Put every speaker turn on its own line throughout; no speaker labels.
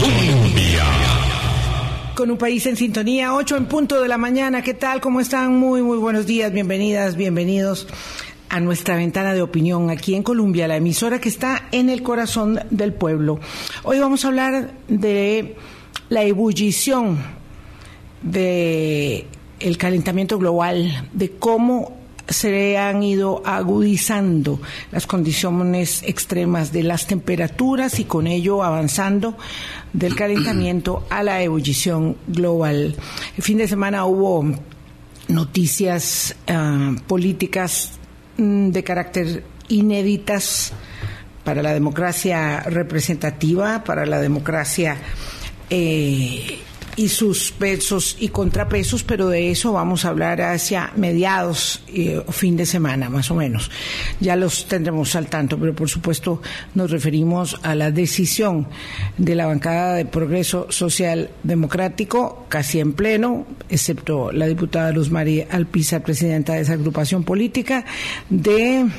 Colombia.
Con un país en sintonía, 8 en punto de la mañana. ¿Qué tal? ¿Cómo están? Muy, muy buenos días. Bienvenidas, bienvenidos a nuestra ventana de opinión aquí en Colombia, la emisora que está en el corazón del pueblo. Hoy vamos a hablar de la ebullición de el calentamiento global, de cómo se han ido agudizando las condiciones extremas de las temperaturas y con ello avanzando del calentamiento a la ebullición global. El fin de semana hubo noticias uh, políticas mm, de carácter inéditas para la democracia representativa, para la democracia eh, y sus pesos y contrapesos, pero de eso vamos a hablar hacia mediados eh, o fin de semana, más o menos. Ya los tendremos al tanto, pero por supuesto nos referimos a la decisión de la bancada de Progreso Social Democrático, casi en pleno, excepto la diputada Luz María Alpizar, presidenta de esa agrupación política, de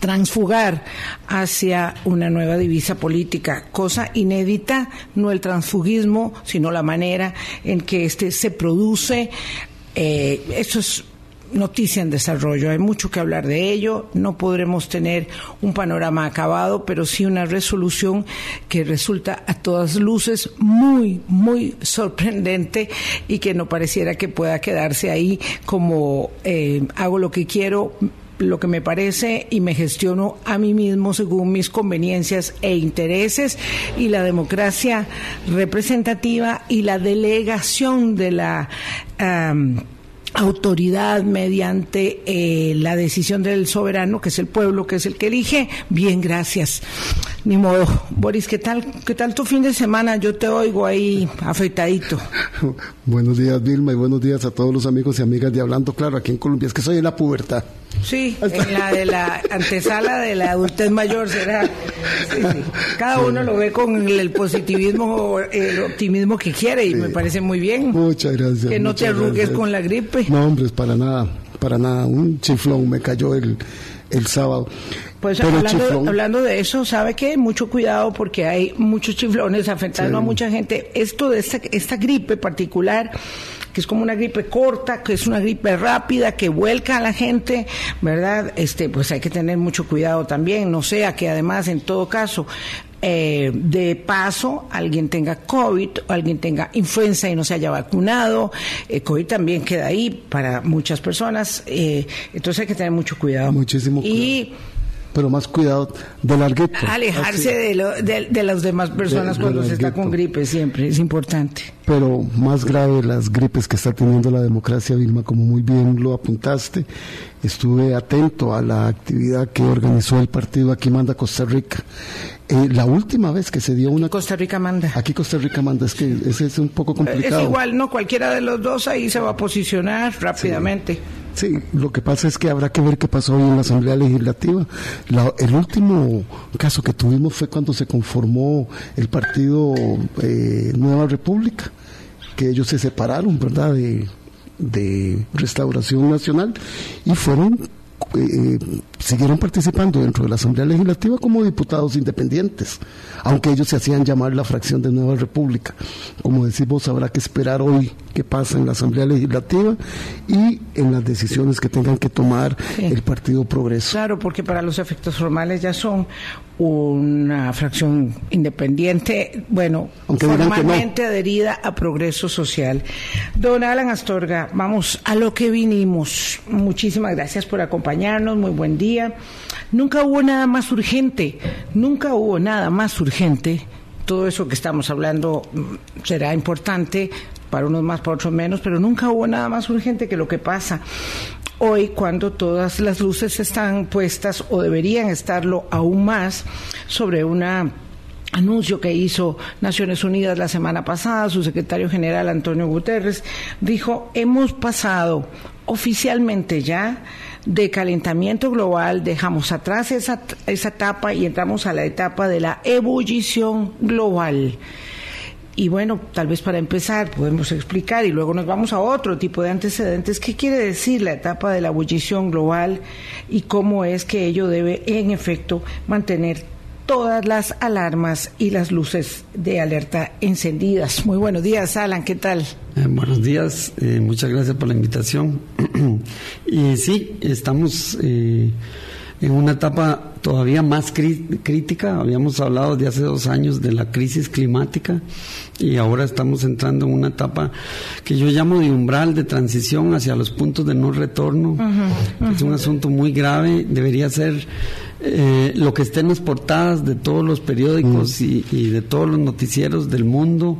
transfugar hacia una nueva divisa política, cosa inédita, no el transfugismo, sino la manera en que este se produce. Eh, eso es noticia en desarrollo, hay mucho que hablar de ello, no podremos tener un panorama acabado, pero sí una resolución que resulta a todas luces muy, muy sorprendente y que no pareciera que pueda quedarse ahí como eh, hago lo que quiero, lo que me parece y me gestiono a mí mismo según mis conveniencias e intereses y la democracia representativa y la delegación de la um, autoridad mediante eh, la decisión del soberano, que es el pueblo, que es el que elige. Bien, gracias. Ni modo. Boris, ¿qué tal, qué tal tu fin de semana? Yo te oigo ahí afeitadito.
buenos días, Vilma, y buenos días a todos los amigos y amigas de Hablando Claro aquí en Colombia. Es que soy en la pubertad.
Sí, en la de la antesala de la adultez mayor será. Sí, sí. Cada uno lo ve con el, positivismo, el optimismo que quiere y me parece muy bien.
Muchas gracias.
Que no te arrugues con la gripe.
No, hombre, para nada, para nada. Un chiflón me cayó el, el sábado.
Pues hablando, hablando, de eso, ¿sabe qué? Mucho cuidado porque hay muchos chiflones afectando sí. a mucha gente. Esto de esta, esta gripe particular que es como una gripe corta, que es una gripe rápida, que vuelca a la gente, ¿verdad? Este, pues hay que tener mucho cuidado también, no sea que además, en todo caso, eh, de paso alguien tenga COVID, o alguien tenga influenza y no se haya vacunado. Eh, COVID también queda ahí para muchas personas, eh, entonces hay que tener mucho cuidado.
Muchísimo cuidado.
Y
pero más cuidado de larguito.
Alejarse de, lo, de, de, las demás personas de, cuando se está con gripe siempre, es importante.
Pero más grave las gripes que está teniendo la democracia, Vilma, como muy bien lo apuntaste. Estuve atento a la actividad que organizó el partido Aquí Manda Costa Rica. Eh, la última vez que se dio una...
Costa Rica manda.
Aquí Costa Rica manda, es que ese es un poco complicado.
Es igual, no, cualquiera de los dos ahí se va a posicionar rápidamente.
Sí. Sí, lo que pasa es que habrá que ver qué pasó hoy en la Asamblea Legislativa. La, el último caso que tuvimos fue cuando se conformó el partido eh, Nueva República, que ellos se separaron, ¿verdad?, de, de Restauración Nacional y fueron eh, siguieron participando dentro de la Asamblea Legislativa como diputados independientes, aunque ellos se hacían llamar la fracción de Nueva República. Como decimos, habrá que esperar hoy qué pasa en la Asamblea Legislativa y en las decisiones que tengan que tomar sí. el Partido Progreso.
Claro, porque para los efectos formales ya son una fracción independiente, bueno,
Aunque
formalmente
no.
adherida a Progreso Social. Don Alan Astorga, vamos a lo que vinimos. Muchísimas gracias por acompañarnos, muy buen día. Nunca hubo nada más urgente, nunca hubo nada más urgente. Todo eso que estamos hablando será importante para unos más, para otros menos, pero nunca hubo nada más urgente que lo que pasa hoy cuando todas las luces están puestas o deberían estarlo aún más sobre una anuncio que hizo Naciones Unidas la semana pasada, su secretario general Antonio Guterres dijo, hemos pasado oficialmente ya de calentamiento global, dejamos atrás esa, esa etapa y entramos a la etapa de la ebullición global. Y bueno, tal vez para empezar podemos explicar y luego nos vamos a otro tipo de antecedentes. ¿Qué quiere decir la etapa de la ebullición global y cómo es que ello debe, en efecto, mantener todas las alarmas y las luces de alerta encendidas. Muy buenos días, Alan, ¿qué tal?
Eh, buenos días, eh, muchas gracias por la invitación. y sí, estamos eh, en una etapa todavía más crítica. Habíamos hablado de hace dos años de la crisis climática y ahora estamos entrando en una etapa que yo llamo de umbral de transición hacia los puntos de no retorno. Es un asunto muy grave, debería ser eh, lo que esté en las portadas de todos los periódicos y, y de todos los noticieros del mundo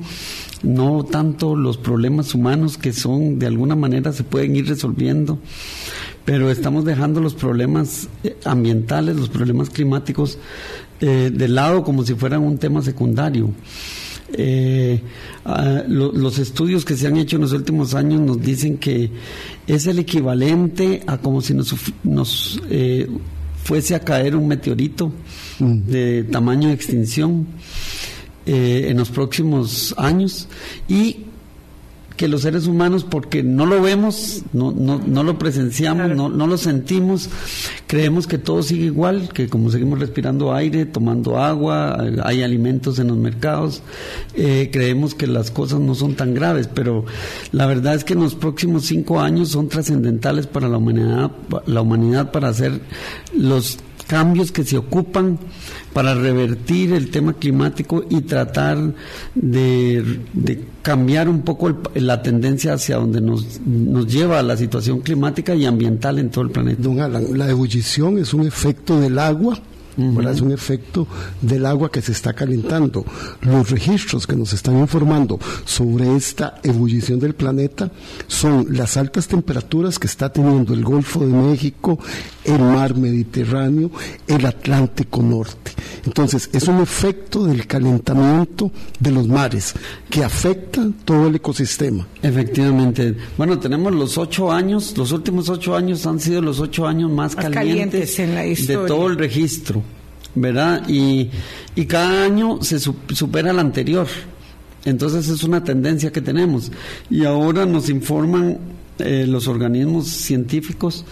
no tanto los problemas humanos que son de alguna manera se pueden ir resolviendo pero estamos dejando los problemas eh, ambientales, los problemas climáticos eh, de lado como si fueran un tema secundario. Eh, ah, los estudios que se han hecho en los últimos años nos dicen que es el equivalente a como si nos, nos fuese a caer un meteorito mm. de tamaño de extinción en los próximos años y que los seres humanos, porque no lo vemos, no, no, no lo presenciamos, no, no lo sentimos, creemos que todo sigue igual, que como seguimos respirando aire, tomando agua, hay alimentos en los mercados, eh, creemos que las cosas no son tan graves, pero la verdad es que en los próximos cinco años son trascendentales para la humanidad, la humanidad para hacer los cambios que se ocupan para revertir el tema climático y tratar de, cambiar un poco la tendencia hacia donde nos, nos lleva la situación climática y ambiental en todo el planeta.
Don Alan, la ebullición es un efecto del agua es un efecto del agua que se está calentando. Los registros que nos están informando sobre esta ebullición del planeta son las altas temperaturas que está teniendo el Golfo de México, el mar Mediterráneo, el Atlántico Norte. Entonces, es un efecto del calentamiento de los mares que afecta todo el ecosistema.
Efectivamente. Bueno, tenemos los ocho años, los últimos ocho años han sido los ocho años más, calientes, en la de todo el registro. ¿verdad? Y, y cada año se supera el anterior. Entonces es una tendencia que tenemos. Y ahora nos informan eh, los organismos científicos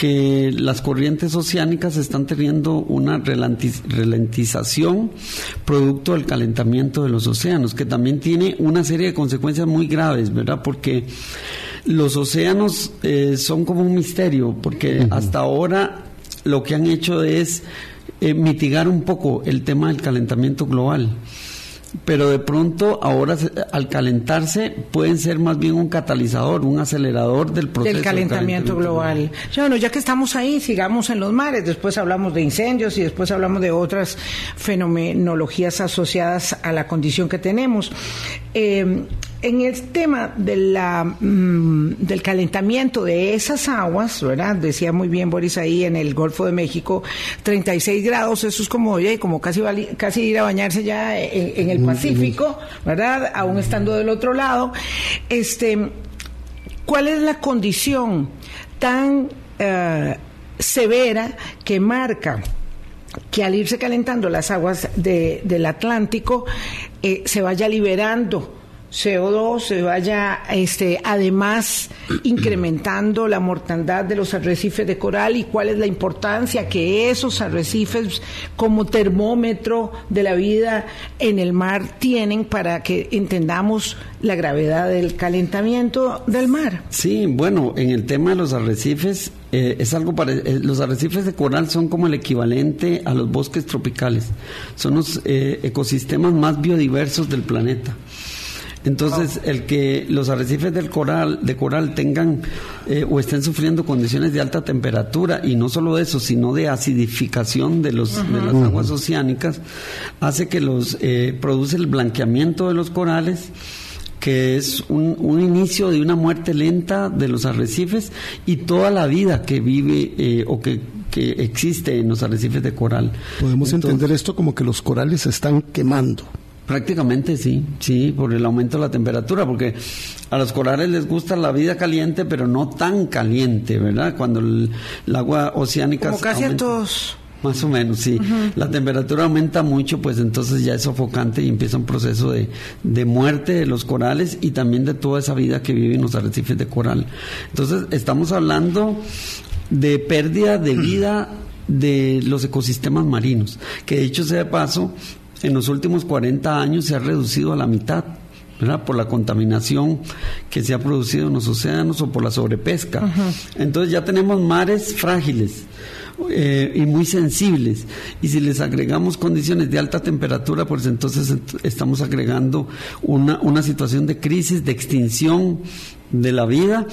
que las corrientes oceánicas están teniendo una ralentización producto del calentamiento de los océanos, que también tiene una serie de consecuencias muy graves, ¿verdad? Porque los océanos eh, son como un misterio, porque hasta ahora lo que han hecho es eh, mitigar un poco el tema del calentamiento global. Pero de pronto, ahora al calentarse, pueden ser más bien un catalizador, un acelerador del proceso.
Del calentamiento, global. Ya, bueno, ya que estamos ahí, sigamos en los mares. Después hablamos de incendios y después hablamos de otras fenomenologías asociadas a la condición que tenemos. Eh, en el tema de la, mm, del calentamiento de esas aguas, ¿verdad? Decía muy bien Boris ahí en el Golfo de México, 36 grados, eso es como, oye, como casi, casi ir a bañarse ya en, el Pacífico, ¿verdad? Aún estando del otro lado. Este, ¿Cuál es la condición tan eh, severa que marca? que al irse calentando las aguas del Atlántico eh, se vaya liberando CO2 se vaya este, además incrementando la mortandad de los arrecifes de coral y cuál es la importancia que esos arrecifes como termómetro de la vida en el mar tienen para que entendamos la gravedad del calentamiento del mar.
Sí, bueno, en el tema de los arrecifes eh, es algo para eh, los arrecifes de coral son como el equivalente a los bosques tropicales. Son los eh, ecosistemas más biodiversos del planeta. Entonces, el que los arrecifes del coral, de coral tengan eh, o estén sufriendo condiciones de alta temperatura, y no solo eso, sino de acidificación de, los, de las aguas oceánicas, hace que los eh, produce el blanqueamiento de los corales que es un, un, inicio de una muerte lenta de los arrecifes y toda la vida que vive eh, o que, que, existe en los arrecifes de coral.
Podemos entender esto como que los corales se están quemando.
Prácticamente sí, sí, por el aumento de la temperatura, porque a los corales les gusta la vida caliente, pero no tan caliente, ¿verdad? Cuando el, agua oceánica...
Como casi a todos.
Más o menos, sí. La temperatura aumenta mucho, pues entonces ya es sofocante y empieza un proceso de, de, muerte de los corales y también de toda esa vida que vive en los arrecifes de coral. Entonces, estamos hablando de pérdida de vida de los ecosistemas marinos, que dicho sea de paso, en los últimos 40 años se ha reducido a la mitad. por la contaminación que se ha producido en los océanos o por la sobrepesca. Entonces ya tenemos mares frágiles, eh, y muy sensibles. Y si les agregamos condiciones de alta temperatura, pues entonces estamos agregando una, una situación de crisis, de extinción de la vida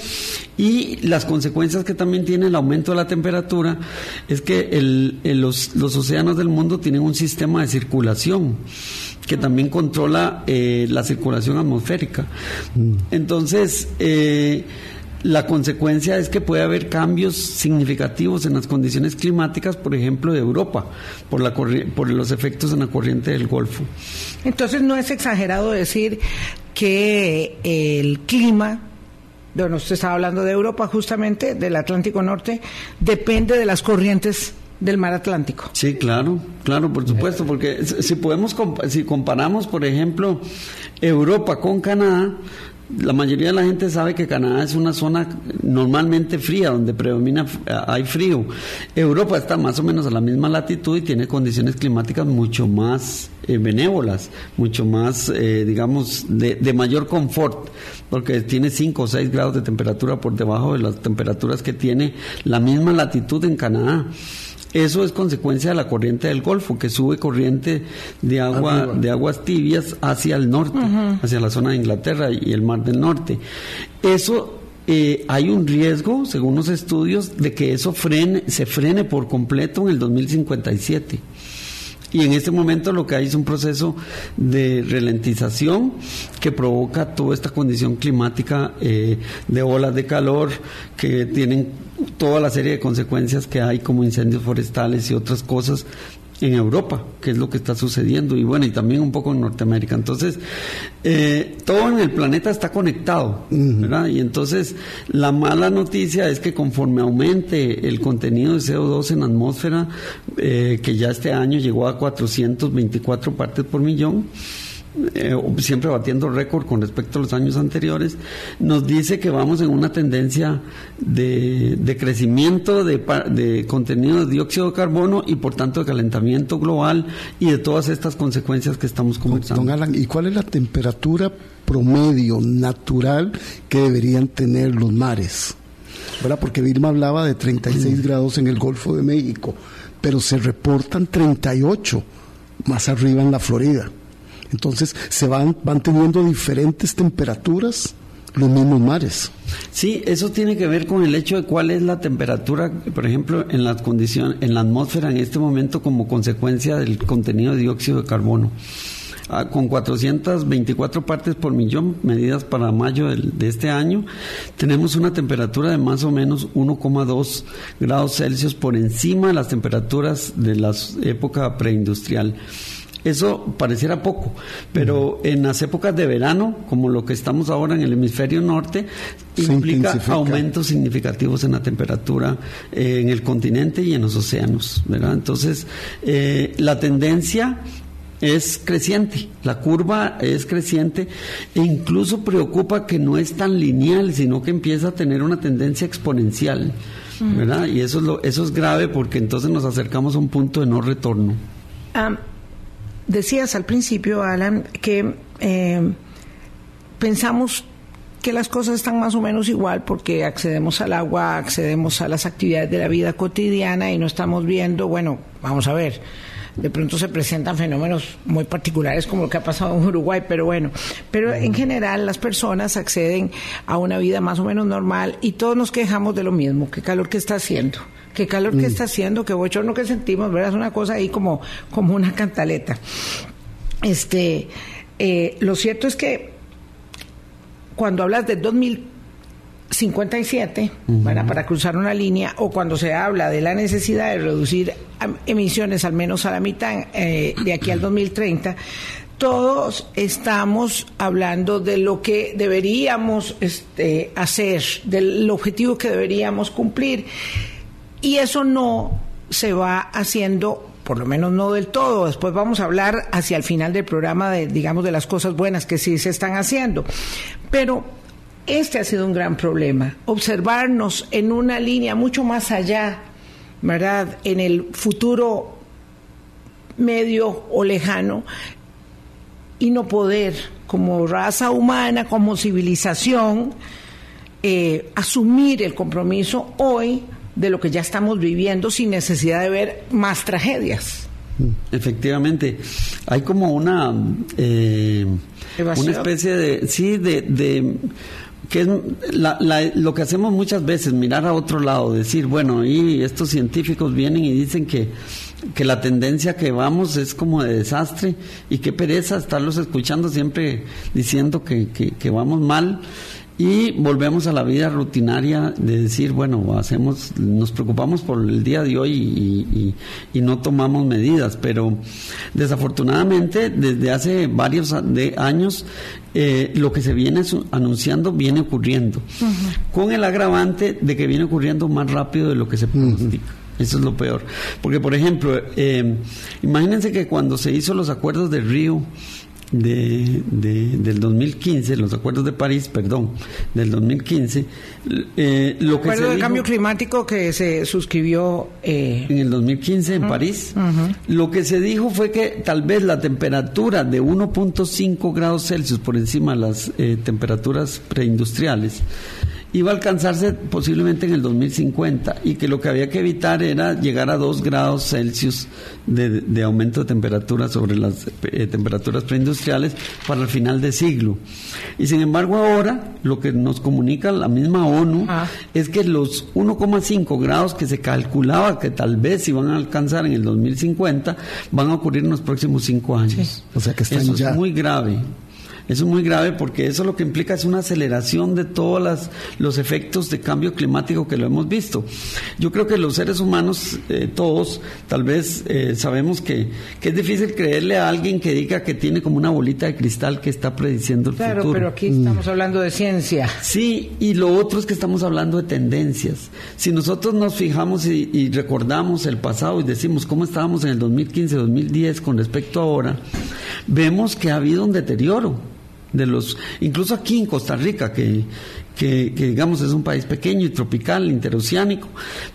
y las consecuencias que también tiene el aumento de la temperatura es que el, los, los, océanos del mundo tienen un sistema de circulación que también controla eh, la circulación atmosférica. Mm. Entonces, eh, la consecuencia es que puede haber cambios significativos en las condiciones climáticas, por ejemplo, de Europa, por, la por los efectos en la corriente del Golfo.
Entonces, no es exagerado decir que el clima bueno, usted estaba hablando de Europa justamente, del Atlántico Norte, depende de las corrientes del mar Atlántico.
Sí, claro, claro, por supuesto, porque si podemos, si comparamos, por ejemplo, Europa con Canadá, la mayoría de la gente sabe que Canadá es una zona normalmente fría, donde predomina, hay frío. Europa está más o menos a la misma latitud y tiene condiciones climáticas mucho más eh, benévolas, mucho más, eh, digamos, de, de, mayor confort, porque tiene 5 o 6 grados de temperatura por debajo de las temperaturas que tiene la misma latitud en Canadá. Eso es consecuencia de la corriente del Golfo, que sube corriente de agua de aguas tibias hacia el norte, hacia la zona de Inglaterra y el Mar del Norte. Eso eh, hay un riesgo, según los estudios, de que eso frene, se frene por completo en el 2057. Y en este momento lo que hay es un proceso de ralentización que provoca toda esta condición climática eh, de olas de calor que tienen toda la serie de consecuencias que hay como incendios forestales y otras cosas en Europa, que es lo que está sucediendo, y bueno, y también un poco en Norteamérica. Entonces, eh, todo en el planeta está conectado, ¿verdad? Y entonces, la mala noticia es que conforme aumente el contenido de CO2 en la atmósfera, eh, que ya este año llegó a 424 partes por millón, eh, siempre batiendo récord con respecto a los años anteriores, nos dice que vamos en una tendencia de, crecimiento de, contenido de dióxido de carbono y por tanto de calentamiento global y de todas estas consecuencias que estamos conversando.
Don Alan, ¿y cuál es la temperatura promedio natural que deberían tener los mares? ¿Verdad? Porque Vilma hablaba de 36 grados en el Golfo de México, pero se reportan 38 más arriba en la Florida. Entonces se van, van teniendo diferentes temperaturas los mismos mares.
Sí, eso tiene que ver con el hecho de cuál es la temperatura, por ejemplo, en la condición, en la atmósfera en este momento como consecuencia del contenido de dióxido de carbono. Ah, con 424 partes por millón medidas para mayo de este año, tenemos una temperatura de más o menos 1,2 grados Celsius por encima de las temperaturas de la época preindustrial. Eso pareciera poco, pero en las épocas de verano, como lo que estamos ahora en el hemisferio norte, implica aumentos significativos en la temperatura eh, en el continente y en los océanos, ¿verdad? Entonces, eh, la tendencia es creciente, la curva es creciente e incluso preocupa que no es tan lineal, sino que empieza a tener una tendencia exponencial, ¿verdad? Y eso es, lo, eso es grave porque entonces nos acercamos a un punto de no retorno.
Decías al principio, Alan, que eh, pensamos que las cosas están más o menos igual porque accedemos al agua, accedemos a las actividades de la vida cotidiana y no estamos viendo, bueno, vamos a ver, de pronto se presentan fenómenos muy particulares como lo que ha pasado en Uruguay, pero bueno, pero en general las personas acceden a una vida más o menos normal y todos nos quejamos de lo mismo, qué calor que está haciendo qué calor que mm. está haciendo, qué bochorno que sentimos, ¿verdad? Es una cosa ahí como, como una cantaleta. Este, eh, lo cierto es que cuando hablas de 2057, para cruzar una línea, o cuando se habla de la necesidad de reducir emisiones al menos a la mitad eh, de aquí al 2030, todos estamos hablando de lo que deberíamos este, hacer, del objetivo que deberíamos cumplir. Y eso no se va haciendo por lo menos no del todo. Después vamos a hablar hacia el final del programa de, digamos, de las cosas buenas que sí se están haciendo. Pero este ha sido un gran problema, observarnos en una línea mucho más allá ¿verdad? En el futuro medio o lejano y no poder, como raza humana, como civilización, eh, asumir el compromiso hoy de lo que ya estamos viviendo sin necesidad de ver más tragedias.
Efectivamente, hay como una eh, una especie de sí de, de que es lo que hacemos muchas veces, mirar a otro lado, decir, bueno, y estos científicos vienen y dicen que, que la tendencia que vamos es como de desastre y qué pereza estarlos escuchando siempre diciendo que, que vamos mal y volvemos a la vida rutinaria de decir, bueno, hacemos, nos preocupamos por el día de hoy y, no tomamos medidas, pero desafortunadamente desde hace varios años eh, lo que se viene anunciando viene ocurriendo, con el agravante de que viene ocurriendo más rápido de lo que se pronostica. Eso es lo peor. Porque, por ejemplo, eh, imagínense que cuando se hizo los acuerdos de Río, de, del 2015, los acuerdos de París, perdón, del 2015,
eh, lo que acuerdo de cambio climático que se suscribió
eh, en el 2015 en París, lo que se dijo fue que tal vez la temperatura de 1.5 grados Celsius por encima de las eh, temperaturas preindustriales iba a alcanzarse posiblemente en el 2050 y que lo que había que evitar era llegar a 2 grados Celsius de, aumento de temperatura sobre las eh, temperaturas preindustriales para el final de siglo. Y sin embargo ahora lo que nos comunica la misma ONU ah. es que los 1,5 grados que se calculaba que tal vez iban a alcanzar en el 2050 van a ocurrir en los próximos 5 años. O sea que están Eso es muy grave. Eso es muy grave porque eso lo que implica es una aceleración de todos los efectos de cambio climático que lo hemos visto. Yo creo que los seres humanos, eh, todos, tal vez eh, sabemos que, es difícil creerle a alguien que diga que tiene como una bolita de cristal que está prediciendo el
futuro.
Claro,
pero aquí estamos mm. hablando de ciencia.
Sí, y lo otro es que estamos hablando de tendencias. Si nosotros nos fijamos y, y recordamos el pasado y decimos cómo estábamos en el 2015, 2010 con respecto a ahora, vemos que ha habido un deterioro de los, incluso aquí en Costa Rica, que, que, digamos es un país pequeño y tropical, interoceánico,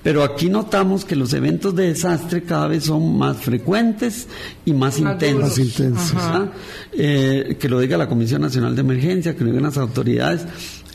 pero aquí notamos que los eventos de desastre cada vez son más frecuentes y más, intensos. Eh, que lo diga la Comisión Nacional de Emergencia, que lo digan las autoridades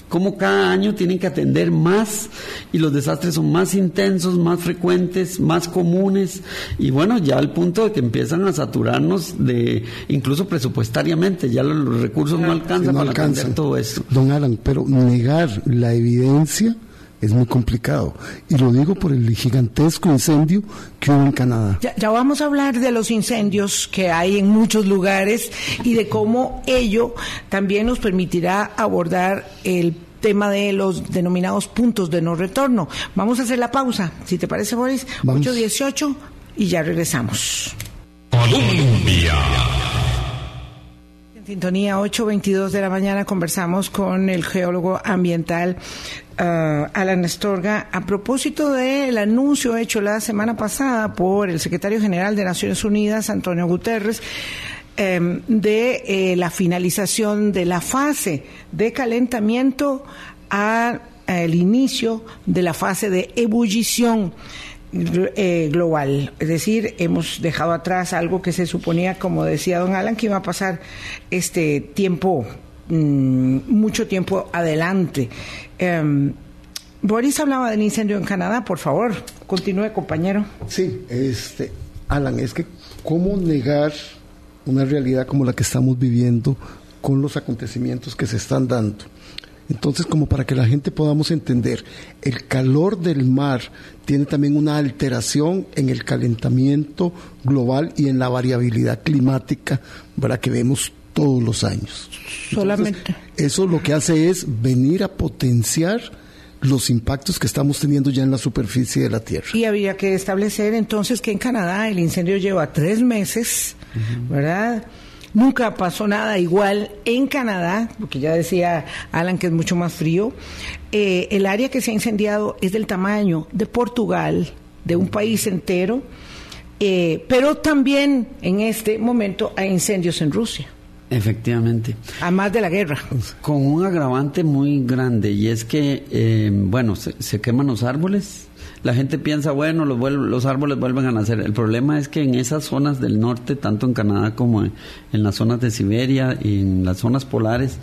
cómo cada año tienen que atender más y los desastres son más intensos, más frecuentes, más comunes. Y bueno, ya al punto de que empiezan a saturarnos de incluso presupuestariamente, ya los, recursos no alcanzan para atender todo esto.
Don Alan, pero negar la evidencia es muy complicado. Y lo digo por el gigantesco incendio que hubo en Canadá.
Ya, vamos a hablar de los incendios que hay en muchos lugares y de cómo ello también nos permitirá abordar el tema de los denominados puntos de no retorno. Vamos a hacer la pausa, si te parece, Boris. 8.18 y ya regresamos. Colombia. En sintonía 8.22 de la mañana conversamos con el geólogo ambiental uh, Alan Estorga a propósito del anuncio hecho la semana pasada por el secretario general de Naciones Unidas, Antonio Guterres, em, de eh, la finalización de la fase de calentamiento al inicio de la fase de ebullición eh, global. Es decir, hemos dejado atrás algo que se suponía, como decía don Alan, que iba a pasar este tiempo, mm, mucho tiempo adelante. Em, Boris hablaba del incendio en Canadá, por favor, continúe, compañero.
Sí, este, Alan, es que cómo negar una realidad como la que estamos viviendo con los acontecimientos que se están dando. Entonces, como para que la gente podamos entender, el calor del mar tiene también una alteración en el calentamiento global y en la variabilidad climática, para que vemos todos los años.
Solamente.
eso lo que hace es venir a potenciar los impactos que estamos teniendo ya en la superficie de la Tierra.
Y había que establecer entonces que en Canadá el incendio lleva tres meses, ¿verdad? Nunca pasó nada igual en Canadá, porque ya decía Alan que es mucho más frío. Eh, el área que se ha incendiado es del tamaño de Portugal, de un país entero, eh, pero también en este momento hay incendios en Rusia.
Efectivamente.
Además de la guerra.
Con un agravante muy grande y es que, eh, bueno, se, queman los árboles. La gente piensa, bueno, los, los árboles vuelven a nacer. El problema es que en esas zonas del norte, tanto en Canadá como en, las zonas de Siberia y en las zonas polares,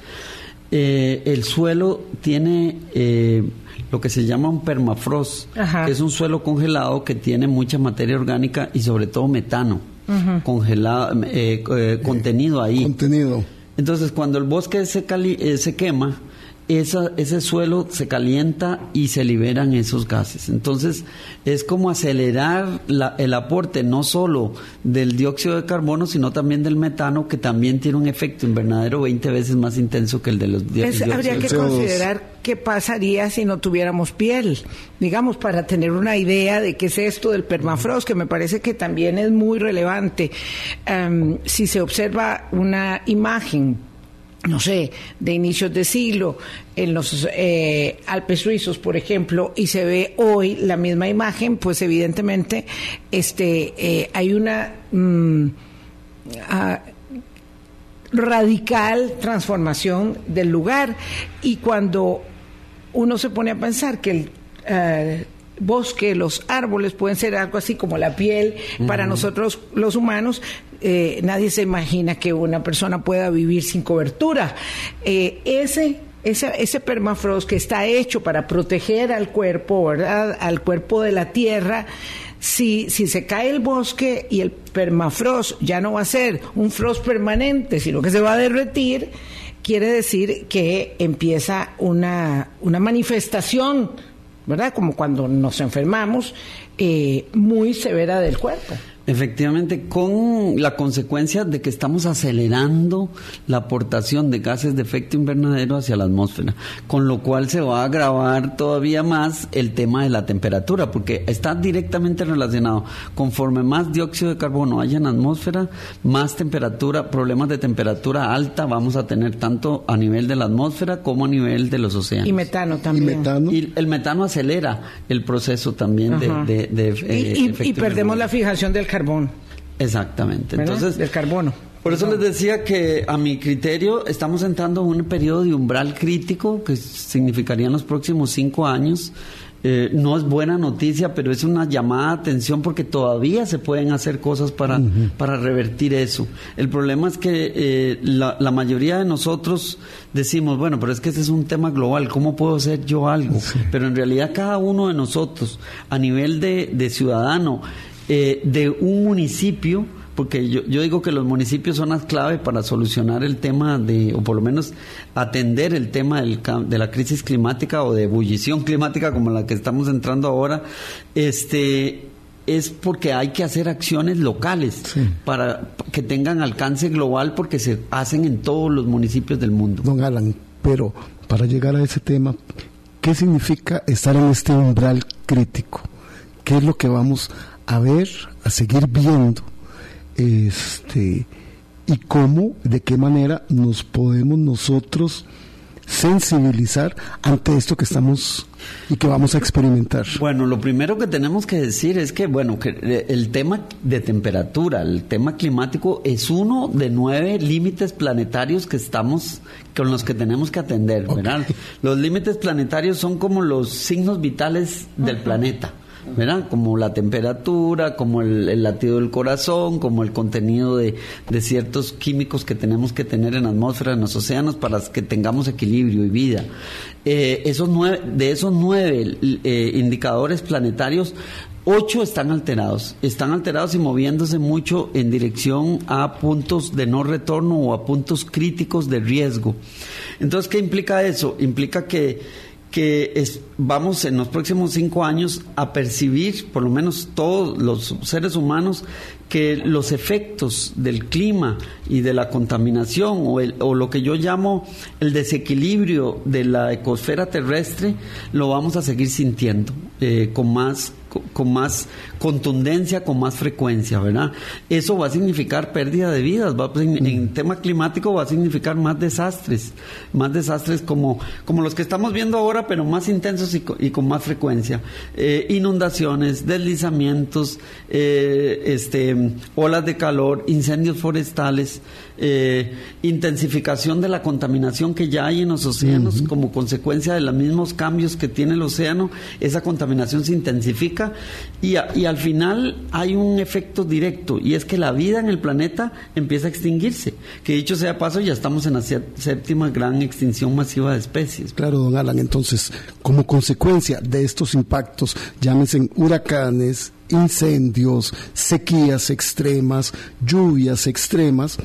eh, el suelo tiene eh, lo que se llama un permafrost, que es un suelo congelado que tiene mucha materia orgánica y sobre todo metano congelado, eh, eh, contenido ahí.
Contenido.
Entonces, cuando el bosque se, eh, se quema, ese suelo se calienta y se liberan esos gases. Entonces, es como acelerar el aporte no solo del dióxido de carbono, sino también del metano, que también tiene un efecto invernadero 20 veces más intenso que el de los dióxidos.
Habría que considerar qué pasaría si no tuviéramos piel, digamos, para tener una idea de qué es esto del permafrost, que me parece que también es muy relevante. Em, si se observa una imagen no sé, de inicios de siglo, en los eh, Alpes suizos, por ejemplo, y se ve hoy la misma imagen, pues evidentemente este, eh, hay una mm, ah, radical transformación del lugar. Y cuando uno se pone a pensar que el eh, bosque, los árboles pueden ser algo así como la piel para nosotros los humanos, eh, nadie se imagina que una persona pueda vivir sin cobertura. Eh, ese ese, ese permafrost que está hecho para proteger al cuerpo, ¿verdad? Al cuerpo de la tierra, si, si se cae el bosque y el permafrost ya no va a ser un frost permanente, sino que se va a derretir, quiere decir que empieza una, una manifestación, ¿verdad? Como cuando nos enfermamos, eh, muy severa del cuerpo.
Efectivamente, con la consecuencia de que estamos acelerando la aportación de gases de efecto invernadero hacia la atmósfera, con lo cual se va a agravar todavía más el tema de la temperatura, porque está directamente relacionado. Conforme más dióxido de carbono haya en la atmósfera, más temperatura, problemas de temperatura alta vamos a tener tanto a nivel de la atmósfera como a nivel de los océanos.
Y metano también.
Y, el metano acelera el proceso también de,
eh, y, perdemos la fijación del carbón.
Exactamente. Entonces,
del carbono.
Por eso les decía que a mi criterio estamos entrando en un periodo de umbral crítico que significaría en los próximos cinco años. Eh, no es buena noticia, pero es una llamada de atención porque todavía se pueden hacer cosas para, para revertir eso. El problema es que eh, la, mayoría de nosotros decimos, bueno, pero es que ese es un tema global, ¿cómo puedo hacer yo algo? Pero en realidad cada uno de nosotros, a nivel de, de ciudadano, eh, de un municipio, porque yo, yo, digo que los municipios son las clave para solucionar el tema de, o por lo menos atender el tema del, de la crisis climática o de ebullición climática como la que estamos entrando ahora, este es porque hay que hacer acciones locales para que tengan alcance global porque se hacen en todos los municipios del mundo.
Don Alan, pero para llegar a ese tema, ¿qué significa estar en este umbral crítico? ¿Qué es lo que vamos a ver, a seguir viendo, este, y cómo, de qué manera nos podemos nosotros sensibilizar ante esto que estamos y que vamos a experimentar.
Bueno, lo primero que tenemos que decir es que, bueno, que el tema de temperatura, el tema climático es uno de nueve límites planetarios que estamos, con los que tenemos que atender, ¿verdad? Los límites planetarios son como los signos vitales del planeta. ¿Verdad? Como la temperatura, como el, latido del corazón, como el contenido de, ciertos químicos que tenemos que tener en la atmósfera, en los océanos, para que tengamos equilibrio y vida. Eh, esos nueve, de esos nueve eh, indicadores planetarios, ocho están alterados. Están alterados y moviéndose mucho en dirección a puntos de no retorno o a puntos críticos de riesgo. Entonces, ¿qué implica eso? Implica que que es, vamos en los próximos cinco años a percibir, por lo menos todos los seres humanos, que los efectos del clima y de la contaminación o, el, o lo que yo llamo el desequilibrio de la ecosfera terrestre lo vamos a seguir sintiendo eh, con más con más contundencia, con más frecuencia, ¿verdad? Eso va a significar pérdida de vidas, va, en, tema climático va a significar más desastres, más desastres como, como los que estamos viendo ahora, pero más intensos y, con más frecuencia. Eh, inundaciones, deslizamientos, eh, este, olas de calor, incendios forestales, eh, intensificación de la contaminación que ya hay en los océanos como consecuencia de los mismos cambios que tiene el océano, esa contaminación se intensifica y, al final hay un efecto directo y es que la vida en el planeta empieza a extinguirse, que dicho sea paso ya estamos en la séptima gran extinción masiva de especies.
Claro, don Alan, entonces como consecuencia de estos impactos, llámense huracanes, incendios, sequías extremas, lluvias extremas,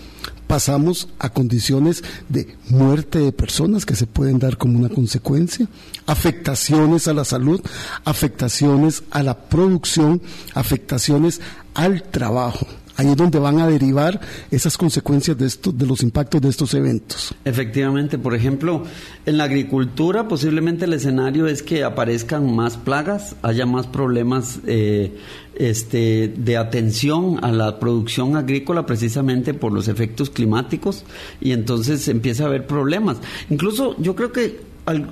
pasamos a condiciones de muerte de personas que se pueden dar como una consecuencia, afectaciones a la salud, afectaciones a la producción, afectaciones al trabajo. Ahí es donde van a derivar esas consecuencias de estos, de los impactos de estos eventos.
Efectivamente, por ejemplo, en la agricultura posiblemente el escenario es que aparezcan más plagas, haya más problemas eh, este, de atención a la producción agrícola precisamente por los efectos climáticos y entonces empieza a haber problemas. Incluso yo creo que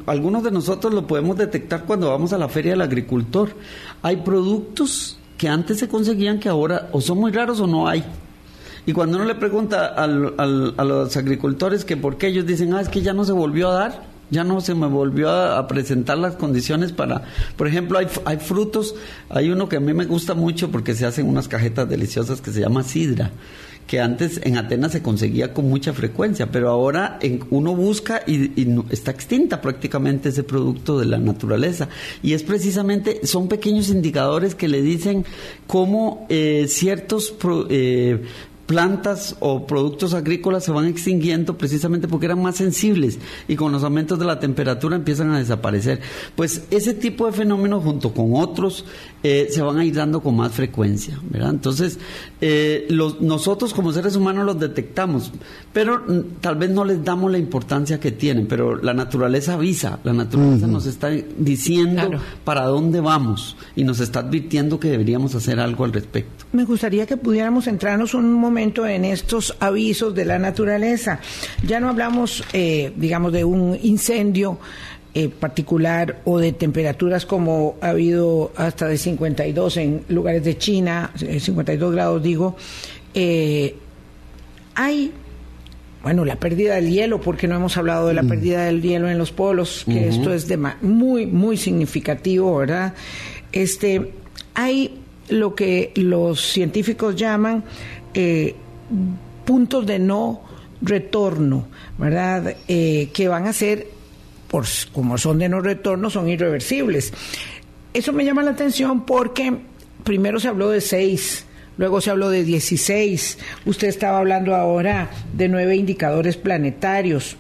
algunos de nosotros lo podemos detectar cuando vamos a la feria del agricultor. Hay productos que antes se conseguían que ahora o son muy raros o no hay. Y cuando uno le pregunta a los agricultores que por qué ellos dicen, ah, es que ya no se volvió a dar, ya no se me volvió a, presentar las condiciones para, por ejemplo, hay, hay, frutos, hay uno que a mí me gusta mucho porque se hacen unas cajetas deliciosas que se llama sidra que antes en Atenas se conseguía con mucha frecuencia, pero ahora en, uno busca y, está extinta prácticamente ese producto de la naturaleza. Y es precisamente, son pequeños indicadores que le dicen cómo eh, ciertos eh, plantas o productos agrícolas se van extinguiendo precisamente porque eran más sensibles y con los aumentos de la temperatura empiezan a desaparecer. Pues ese tipo de fenómenos junto con otros eh, se van a ir dando con más frecuencia, ¿verdad? Entonces, eh, los, nosotros como seres humanos los detectamos, pero mm, tal vez no les damos la importancia que tienen, pero la naturaleza avisa, la naturaleza nos está diciendo para dónde vamos y nos está advirtiendo que deberíamos hacer algo al respecto.
Me gustaría que pudiéramos centrarnos un momento en estos avisos de la naturaleza. Ya no hablamos, eh, digamos, de un incendio eh, particular o de temperaturas como ha habido hasta de 52 en lugares de China, 52 eh, grados digo. hay bueno, la pérdida del hielo, porque no hemos hablado de la mm. pérdida del hielo en los polos, que esto es de muy, muy significativo, ¿verdad? Este, hay lo que los científicos llaman eh, puntos de no retorno, ¿verdad? Eh, que van a ser, por, como son de no retorno, son irreversibles. Eso me llama la atención porque primero se habló de seis, luego se habló de 16, usted estaba hablando ahora de nueve indicadores planetarios.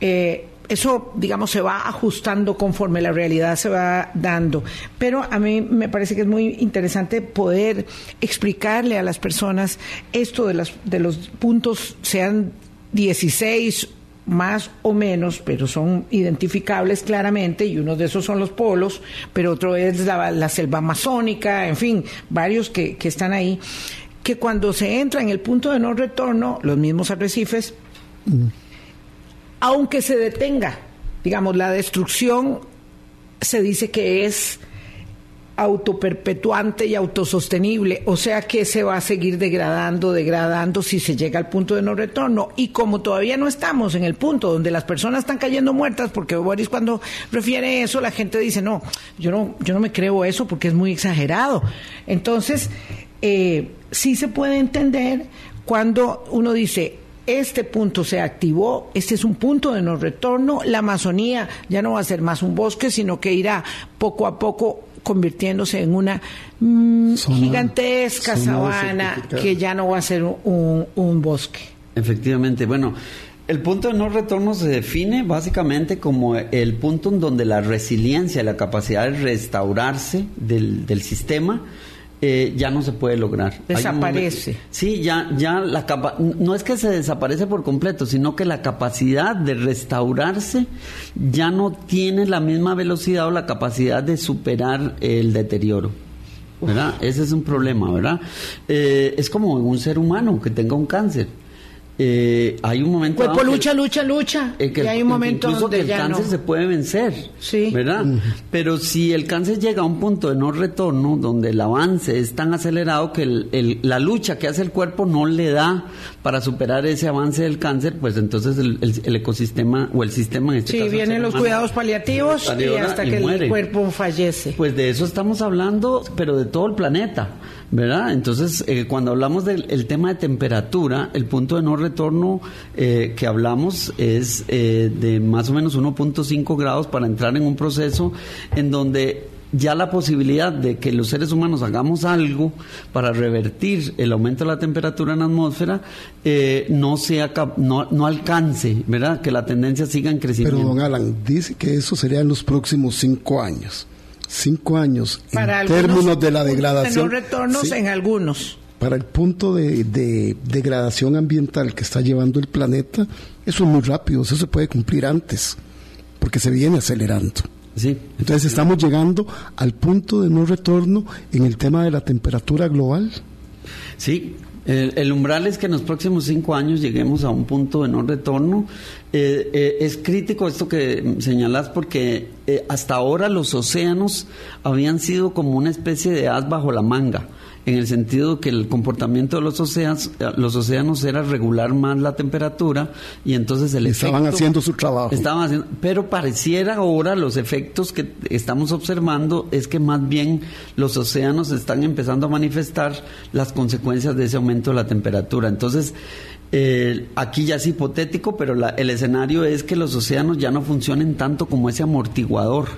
Eh, eso, digamos, se va ajustando conforme la realidad se va dando. Pero a mí me parece que es muy interesante poder explicarle a las personas esto de, las, de los puntos, sean 16 más o menos, pero son identificables claramente, y uno de esos son los polos, pero otro es la, selva amazónica, en fin, varios que, que están ahí, que cuando se entra en el punto de no retorno, los mismos arrecifes, aunque se detenga, digamos, la destrucción se dice que es autoperpetuante y autosostenible, o sea que se va a seguir degradando, degradando si se llega al punto de no retorno. Y como todavía no estamos en el punto donde las personas están cayendo muertas, porque Boris cuando refiere eso, la gente dice, no, yo no, yo no me creo eso porque es muy exagerado. Entonces, eh, sí se puede entender cuando uno dice, este punto se activó, este es un punto de no retorno, la Amazonía ya no va a ser más un bosque, sino que irá poco a poco convirtiéndose en una mm, gigantesca sabana que ya no va a ser un, un bosque.
Efectivamente, bueno, el punto de no retorno se define básicamente como el punto en donde la resiliencia, la capacidad de restaurarse del, del sistema, eh, ya no se puede lograr.
Desaparece.
sí, ya, ya la capa no es que se desaparece por completo, sino que la capacidad de restaurarse ya no tiene la misma velocidad o la capacidad de superar el deterioro. ¿verdad? Ese es un problema, ¿verdad? Eh, es como un ser humano que tenga un cáncer eh, hay un momento
cuerpo lucha lucha lucha.
eh, que, y hay un momento donde el cáncer se puede vencer sí. verdad pero si el cáncer llega a un punto de no retorno donde el avance es tan acelerado que el, la lucha que hace el cuerpo no le da para superar ese avance del cáncer pues entonces el, ecosistema o el sistema en
este sí vienen los cuidados paliativos y hasta que el cuerpo fallece
pues de eso estamos hablando pero de todo el planeta ¿verdad? Entonces, eh, cuando hablamos del tema de temperatura, el punto de no retorno eh, que hablamos es eh, de más o menos 1.5 grados para entrar en un proceso en donde ya la posibilidad de que los seres humanos hagamos algo para revertir el aumento de la temperatura en la atmósfera no sea no, no alcance, ¿verdad? Que la tendencia siga en crecimiento.
Pero don Alan dice que eso sería en los próximos cinco años cinco años en términos de la degradación.
retornos en algunos.
Para el punto de, degradación ambiental que está llevando el planeta, eso es muy rápido, eso se puede cumplir antes, porque se viene acelerando.
Sí.
Entonces estamos llegando al punto de no retorno en el tema de la temperatura global.
Sí, el, umbral es que en los próximos cinco años lleguemos a un punto de no retorno. Eh, eh, es crítico esto que señalas porque eh, hasta ahora los océanos habían sido como una especie de as bajo la manga en el sentido que el comportamiento de los océanos, los océanos era regular más la temperatura y entonces el
estaban haciendo su trabajo.
Estaban haciendo, pero pareciera ahora los efectos que estamos observando es que más bien los océanos están empezando a manifestar las consecuencias de ese aumento de la temperatura. Entonces, eh, aquí ya es hipotético, pero el escenario es que los océanos ya no funcionen tanto como ese amortiguador,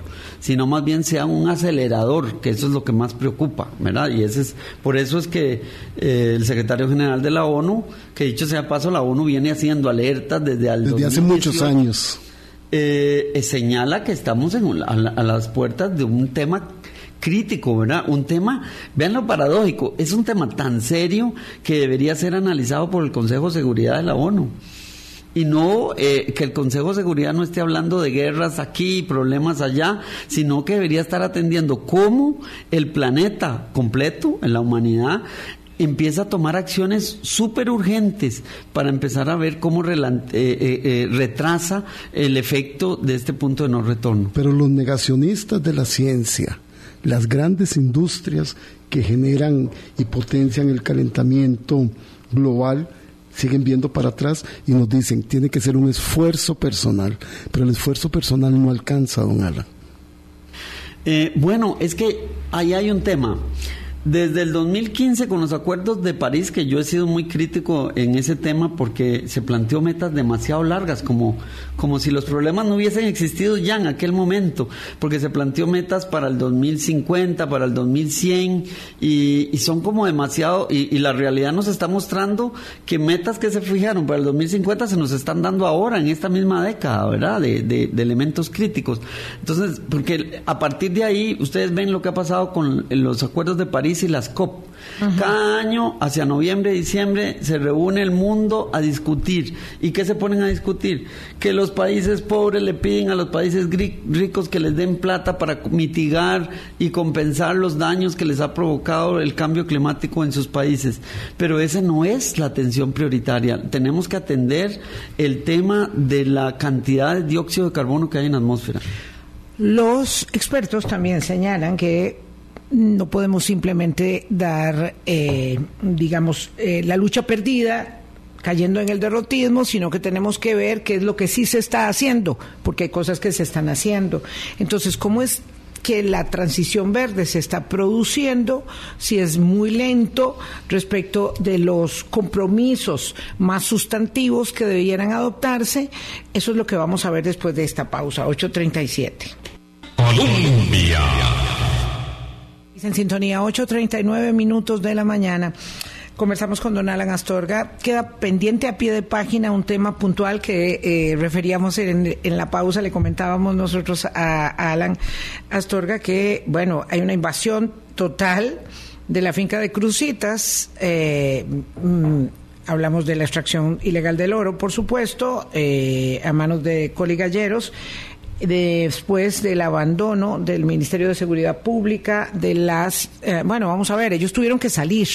sino más bien sean un acelerador, que eso es lo que más preocupa, ¿verdad? Y ese es, por eso es que eh, el secretario general de la ONU, que dicho sea paso, la ONU viene haciendo alertas desde,
desde hace muchos años.
Eh, señala que estamos en, a las puertas de un tema crítico, ¿verdad? Un tema, vean lo paradójico, es un tema tan serio que debería ser analizado por el Consejo de Seguridad de la ONU. Y no eh, que el Consejo de Seguridad no esté hablando de guerras aquí y problemas allá, sino que debería estar atendiendo cómo el planeta completo, en la humanidad, empieza a tomar acciones súper urgentes para empezar a ver cómo eh, eh, retrasa el efecto de este punto de no retorno.
Pero los negacionistas de la ciencia, las grandes industrias que generan y potencian el calentamiento global siguen viendo para atrás y nos dicen, tiene que ser un esfuerzo personal, pero el esfuerzo personal no alcanza, don Alan.
Eh, bueno, es que ahí hay un tema. Desde el 2015 con los acuerdos de París, que yo he sido muy crítico en ese tema porque se planteó metas demasiado largas, como, como si los problemas no hubiesen existido ya en aquel momento, porque se planteó metas para el 2050, para el 2100, y, y son como demasiado, y, y, la realidad nos está mostrando que metas que se fijaron para el 2050 se nos están dando ahora, en esta misma década, ¿verdad? De, de, de elementos críticos. Entonces, porque a partir de ahí, ustedes ven lo que ha pasado con los acuerdos de París, y las COP. Cada año, hacia noviembre, diciembre, se reúne el mundo a discutir. ¿Y qué se ponen a discutir? Que los países pobres le piden a los países ricos que les den plata para mitigar y compensar los daños que les ha provocado el cambio climático en sus países. Pero esa no es la atención prioritaria. Tenemos que atender el tema de la cantidad de dióxido de carbono que hay en la atmósfera.
Los expertos también señalan que no podemos simplemente dar, eh, digamos, eh, la lucha perdida cayendo en el derrotismo, sino que tenemos que ver qué es lo que sí se está haciendo, porque hay cosas que se están haciendo. Entonces, ¿cómo es que la transición verde se está produciendo, si es muy lento respecto de los compromisos más sustantivos que debieran adoptarse, eso es lo que vamos a ver después de esta pausa, 8.37. Colombia. En sintonía, 8.39 minutos de la mañana. Conversamos con don Alan Astorga. Queda pendiente a pie de página un tema puntual que eh, referíamos en, la pausa. Le comentábamos nosotros a, Alan Astorga que, bueno, hay una invasión total de la finca de Crucitas. Eh, mm, hablamos de la extracción ilegal del oro, por supuesto, eh, a manos de coligalleros después del abandono del Ministerio de Seguridad Pública, de las... Eh, bueno, vamos a ver, ellos tuvieron que salir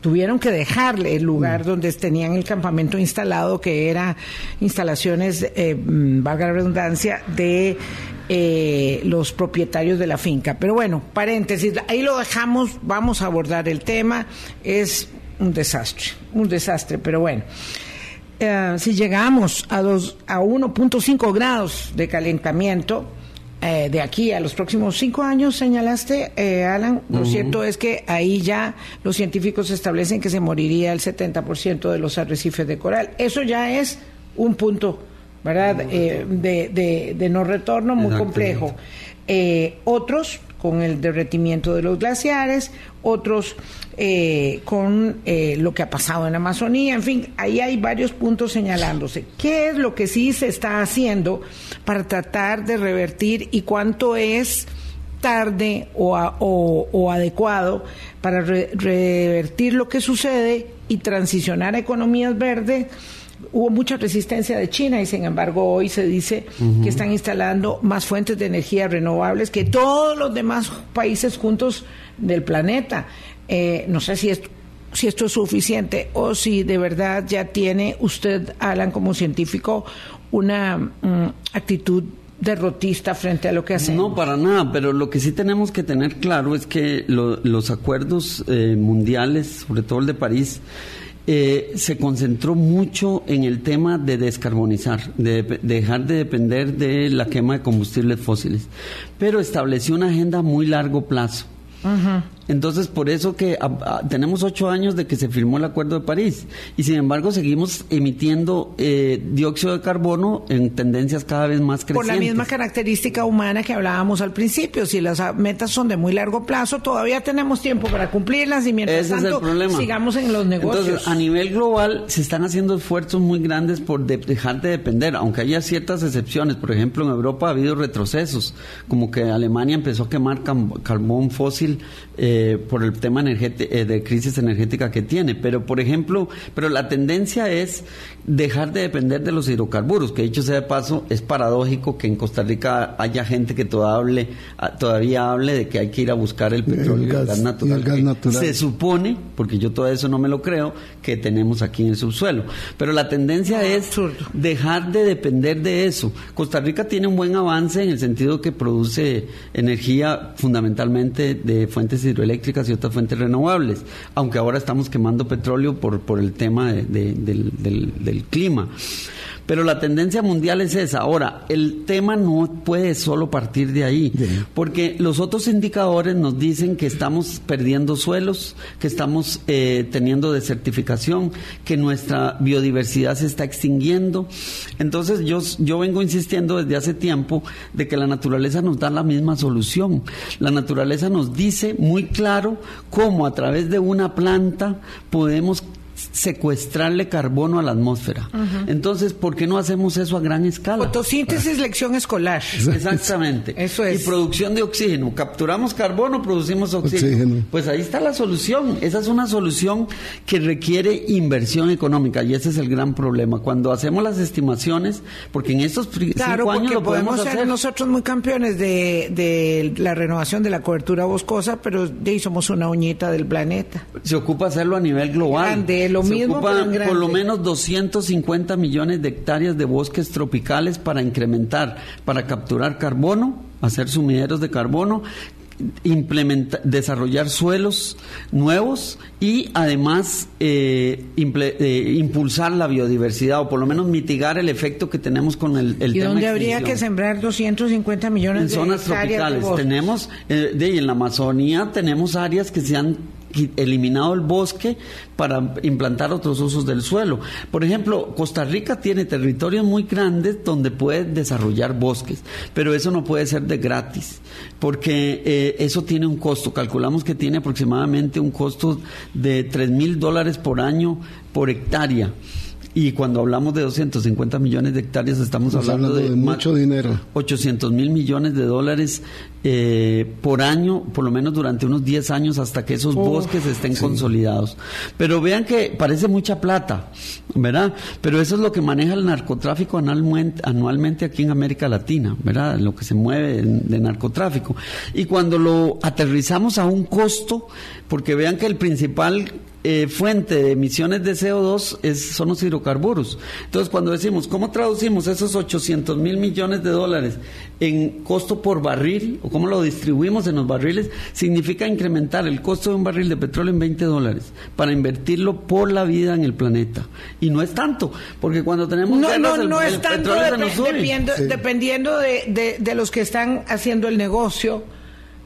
tuvieron que dejarle el lugar mm. donde tenían el campamento instalado, que era instalaciones, eh, mm, valga la redundancia, de eh, los propietarios de la finca. Pero bueno, paréntesis, ahí lo dejamos, vamos a abordar el tema, es un desastre, un desastre, pero bueno. Eh, si llegamos a, dos, a 1.5 grados de calentamiento, eh, de aquí a los próximos cinco años, señalaste, eh, Alan, lo cierto es que ahí ya los científicos establecen que se moriría el 70% de los arrecifes de coral. Eso ya es un punto, ¿verdad?, eh, de, de, no retorno muy complejo. otros con el derretimiento de los glaciares, otros eh, con eh, lo que ha pasado en Amazonía, en fin, ahí hay varios puntos señalándose. ¿Qué es lo que sí se está haciendo para tratar de revertir y cuánto es tarde o, o, adecuado para revertir lo que sucede y transicionar a economías verdes? Hubo mucha resistencia de China y sin embargo hoy se dice que están instalando más fuentes de energía renovables que todos los demás países juntos del planeta. Eh, no sé si esto, si esto es suficiente o si de verdad ya tiene usted, Alan, como científico, una mm, actitud derrotista frente a lo que hacemos.
No, para nada, pero lo que sí tenemos que tener claro es que los acuerdos eh, mundiales, sobre todo el de París, eh, se concentró mucho en el tema de descarbonizar, de, dejar de depender de la quema de combustibles fósiles, pero estableció una agenda muy largo plazo. Entonces, por eso que tenemos ocho años de que se firmó el Acuerdo de París y sin embargo seguimos emitiendo eh, dióxido de carbono en tendencias cada vez más crecientes.
Por la misma característica humana que hablábamos al principio, si las metas son de muy largo plazo, todavía tenemos tiempo para cumplirlas y mientras tanto sigamos en los negocios.
Entonces, a nivel global se están haciendo esfuerzos muy grandes por dejar de depender, aunque haya ciertas excepciones. Por ejemplo, en Europa ha habido retrocesos, como que Alemania empezó a quemar carbón fósil. Eh, eh, por el tema eh, de crisis energética que tiene. Pero, por ejemplo, pero la tendencia es dejar de depender de los hidrocarburos, que dicho sea de paso, es paradójico que en Costa Rica haya gente que todavía hable, ah, todavía hable de que hay que ir a buscar el petróleo y el gas, natural. Se supone, porque yo todo eso no me lo creo, que tenemos aquí en el subsuelo. Pero la tendencia es dejar de depender de eso. Costa Rica tiene un buen avance en el sentido que produce energía fundamentalmente de fuentes hidroeléctricas y otras fuentes renovables, aunque ahora estamos quemando petróleo por, por el tema del, del clima. Pero la tendencia mundial es esa. Ahora, el tema no puede solo partir de ahí, porque los otros indicadores nos dicen que estamos perdiendo suelos, que estamos eh, teniendo desertificación, que nuestra biodiversidad se está extinguiendo. Entonces, yo, yo vengo insistiendo desde hace tiempo de que la naturaleza nos da la misma solución. La naturaleza nos dice muy claro cómo a través de una planta podemos secuestrarle carbono a la atmósfera. Entonces, ¿por qué no hacemos eso a gran escala?
Fotosíntesis, lección escolar.
Exactamente. Eso es. Y producción de oxígeno. Capturamos carbono, producimos oxígeno. Pues ahí está la solución. Esa es una solución que requiere inversión económica y ese es el gran problema. Cuando hacemos las estimaciones, porque en estos cinco años lo podemos, hacer.
nosotros muy campeones de, la renovación de la cobertura boscosa, pero de ahí somos una uñita del planeta.
Se ocupa hacerlo a nivel global
lo Se mismo,
por lo menos 250 millones de hectáreas de bosques tropicales para incrementar, para capturar carbono, hacer sumideros de carbono, implementar, desarrollar suelos nuevos y además eh, eh, impulsar la biodiversidad o por lo menos mitigar el efecto que tenemos con el, el
¿Y dónde habría que sembrar 250 millones
en
de
zonas tropicales. tenemos eh, de, en la Amazonía tenemos áreas que se han eliminado el bosque para implantar otros usos del suelo. Por ejemplo, Costa Rica tiene territorios muy grandes donde puede desarrollar bosques, pero eso no puede ser de gratis, porque eh, eso tiene un costo. Calculamos que tiene aproximadamente un costo de 3 mil dólares por año por hectárea. Y cuando hablamos de 250 millones de hectáreas, estamos hablando, de,
mucho dinero.
800 mil millones de dólares eh, por año, por lo menos durante unos 10 años, hasta que esos bosques estén consolidados. Pero vean que parece mucha plata, ¿verdad? Pero eso es lo que maneja el narcotráfico anualmente, anualmente aquí en América Latina, ¿verdad? Lo que se mueve de narcotráfico. Y cuando lo aterrizamos a un costo, porque vean que el principal eh, fuente de emisiones de CO2 es, son los hidrocarburos. Entonces, cuando decimos, ¿cómo traducimos esos 800 mil millones de dólares en costo por barril o cómo lo distribuimos en los barriles? Significa incrementar el costo de un barril de petróleo en 20 dólares para invertirlo por la vida en el planeta. Y no es tanto, porque cuando tenemos
no, no, no es tanto dependiendo, dependiendo de, de los que están haciendo el negocio,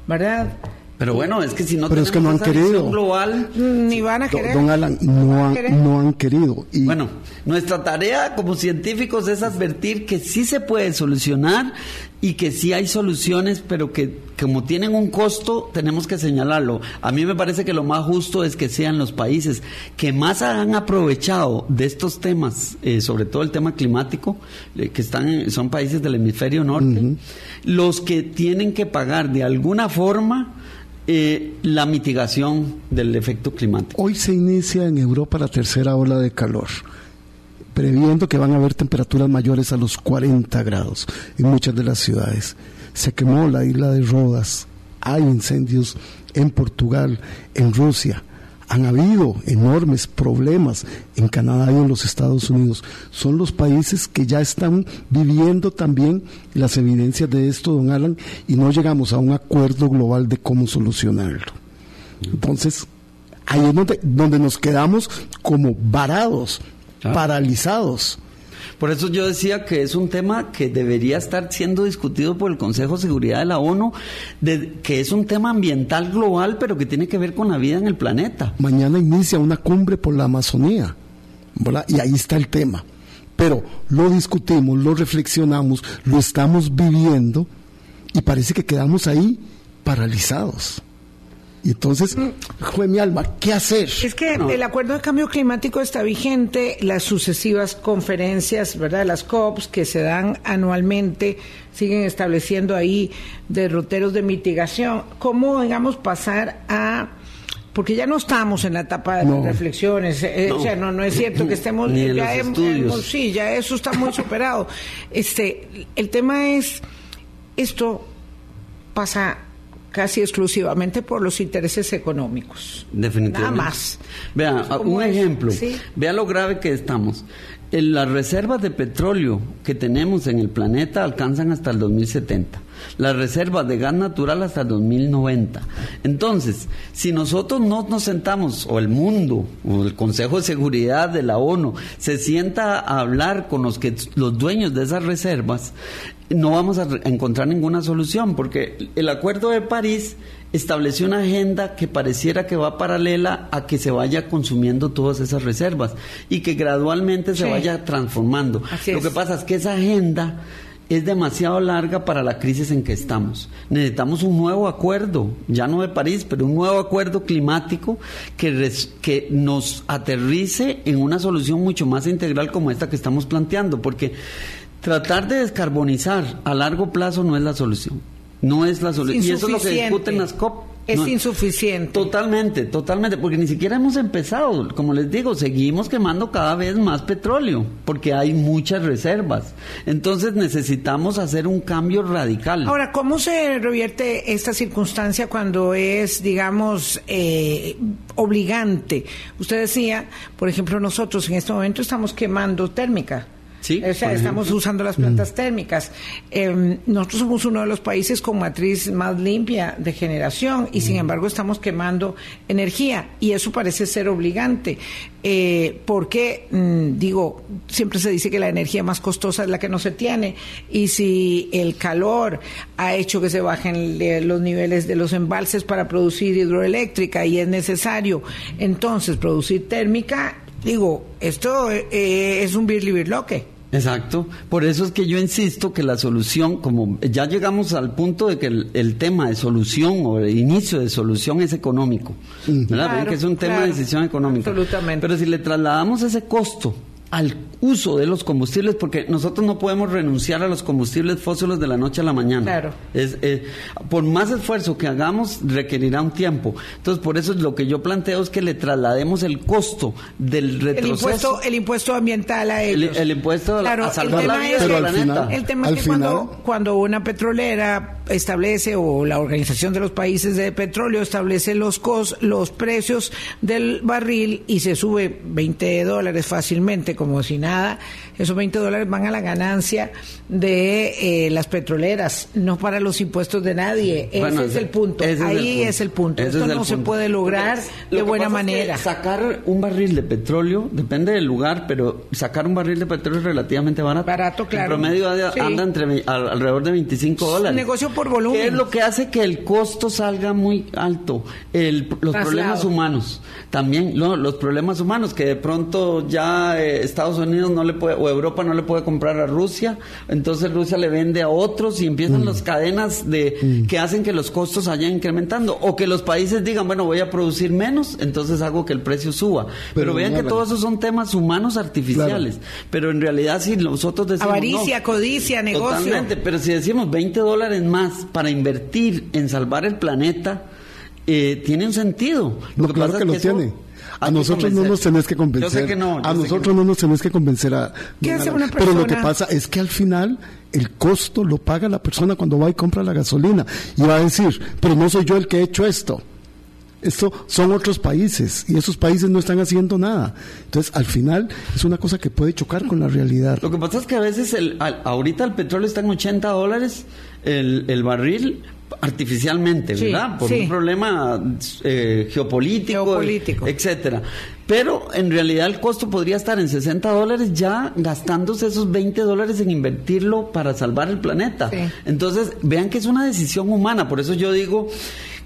¿verdad?
Pero bueno, es que si no
Pero es que no han querido.
global,
ni van a querer.
Don Alan, no, han, no han querido.
Y... Bueno, nuestra tarea como científicos es advertir que sí se puede solucionar y que sí hay soluciones, pero que como tienen un costo, tenemos que señalarlo. A mí me parece que lo más justo es que sean los países que más han aprovechado de estos temas, eh, sobre todo el tema climático, eh, que están son países del hemisferio norte, los que tienen que pagar de alguna forma eh, la mitigación del efecto climático.
Hoy se inicia en Europa la tercera ola de calor, previendo que van a haber temperaturas mayores a los 40 grados en muchas de las ciudades. Se quemó la isla de Rodas, hay incendios en Portugal, en Rusia han habido enormes problemas en Canadá y en los Estados Unidos. Son los países que ya están viviendo también las evidencias de esto, don Alan, y no llegamos a un acuerdo global de cómo solucionarlo. Entonces, ahí es donde, donde nos quedamos como varados, ah. paralizados.
Por eso yo decía que es un tema que debería estar siendo discutido por el Consejo de Seguridad de la ONU, de, que es un tema ambiental global, pero que tiene que ver con la vida en el planeta.
Mañana inicia una cumbre por la Amazonía, y ahí está el tema. Pero lo discutimos, lo reflexionamos, lo estamos viviendo, y parece que quedamos ahí paralizados. Y entonces, fue mi alma, ¿qué hacer?
Es que el acuerdo de cambio climático está vigente, las sucesivas conferencias, ¿verdad? Las COPs que se dan anualmente siguen estableciendo ahí derroteros de mitigación. ¿Cómo, digamos, pasar a porque ya no estamos en la etapa de reflexiones, eh, o sea, no, no es cierto que estemos
ya hemos,
sí, ya eso está muy superado. Este, el tema es esto pasa casi exclusivamente por los intereses económicos.
Definitivamente.
Nada más.
Vea, un ejemplo. Vea lo grave que estamos. Las reservas de petróleo que tenemos en el planeta alcanzan hasta el 2070. Las reservas de gas natural hasta el 2090. Entonces, si nosotros no nos sentamos, o el mundo, o el Consejo de Seguridad de la ONU, se sienta a hablar con los, que, los dueños de esas reservas, no vamos a encontrar ninguna solución, porque el Acuerdo de París estableció una agenda que pareciera que va paralela a que se vaya consumiendo todas esas reservas y que gradualmente se vaya transformando. Lo que pasa es que esa agenda es demasiado larga para la crisis en que estamos. Necesitamos un nuevo acuerdo, ya no de París, pero un nuevo acuerdo climático que, que nos aterrice en una solución mucho más integral como esta que estamos planteando, porque Tratar de descarbonizar a largo plazo no es la solución. No es la solución. Y eso es lo que discuten las COP.
Es insuficiente.
Totalmente, totalmente, porque ni siquiera hemos empezado. Como les digo, seguimos quemando cada vez más petróleo, porque hay muchas reservas. Entonces necesitamos hacer un cambio radical.
Ahora, ¿cómo se revierte esta circunstancia cuando es, digamos, eh, obligante? Usted decía, por ejemplo, nosotros en este momento estamos quemando térmica estamos usando las plantas mm. térmicas. Em, nosotros somos uno de los países con matriz más limpia de generación y sin mm. embargo estamos quemando energía y eso parece ser obligante. Eh, porque, mm, digo, siempre se dice que la energía más costosa es la que no se tiene y si el calor ha hecho que se bajen los niveles de los embalses para producir hidroeléctrica y es necesario entonces producir térmica, digo, esto eh, es un birlibirloque.
Exacto. Por eso es que yo insisto que la solución, como ya llegamos al punto de que el, tema de solución o el inicio de solución es económico, ¿verdad? que es un tema de decisión económica.
Absolutamente.
Pero si le trasladamos ese costo al uso de los combustibles, porque nosotros no podemos renunciar a los combustibles fósiles de la noche a la mañana.
Claro.
Es, eh, por más esfuerzo que hagamos, requerirá un tiempo. Entonces, por eso lo que yo planteo es que le traslademos el costo del retroceso.
El impuesto, el impuesto ambiental a ellos.
El, el impuesto
claro,
a salvar
el
la
tema
vida
es
del
que-
Pero al
planeta.
final-
El tema
Al
es que cuando una petrolera establece o la Organización de los Países de Petróleo establece los cos, los precios del barril y se sube 20 dólares fácilmente como si nada, esos 20 dólares van a la ganancia de eh, las petroleras, no para los impuestos de nadie. Ese es el punto. Ahí es el punto. Esto
es
no se puede lograr de buena
pasa es que
manera.
sacar un barril de petróleo, depende del lugar, pero sacar un barril de petróleo es relativamente barato.
Barato, claro.
En promedio anda,
Sí.
entre al- alrededor de 25 dólares.
negocio por volumen.
¿Qué es lo que hace que el costo salga muy alto? El- los
Traslado.
problemas humanos. También no, los problemas humanos, que de pronto ya eh, Estados Unidos no le puede, o Europa no le puede comprar a Rusia, entonces Rusia le vende a otros y empiezan
Mm.
las cadenas de que hacen que los costos vayan incrementando. O que los países digan, bueno, voy a producir menos, entonces hago que el precio suba. Pero,
Pero,
vean que todos esos son temas humanos artificiales. Pero en realidad, si nosotros decimos.
Avaricia,
no,
codicia, negocio.
Totalmente, pero si decimos 20 dólares más para invertir en salvar el planeta, eh, tiene un sentido.
No,
que
claro
pasa
que
es
lo
eso
tiene. A nosotros no nos tenés que convencer.
Yo sé que no. yo
a nosotros no nos tenés que convencer a.
¿Qué hace una
Pero lo que
persona?
pasa es que al final el costo lo paga la persona cuando va y compra la gasolina. Y va a decir, pero no soy yo el que he hecho esto. Esto son otros países y esos países no están haciendo nada. Entonces, al final es una cosa que puede chocar con la realidad.
Lo que pasa es que a veces, el, al- ahorita el petróleo está en 80 dólares el, el barril artificialmente,
Sí,
¿verdad? Por
sí.
un problema eh, geopolítico,
Geopolítico.
etcétera. Pero en realidad el costo podría estar en 60 dólares ya gastándose esos 20 dólares en invertirlo para salvar el planeta.
Sí.
Entonces, vean que es una decisión humana, por eso yo digo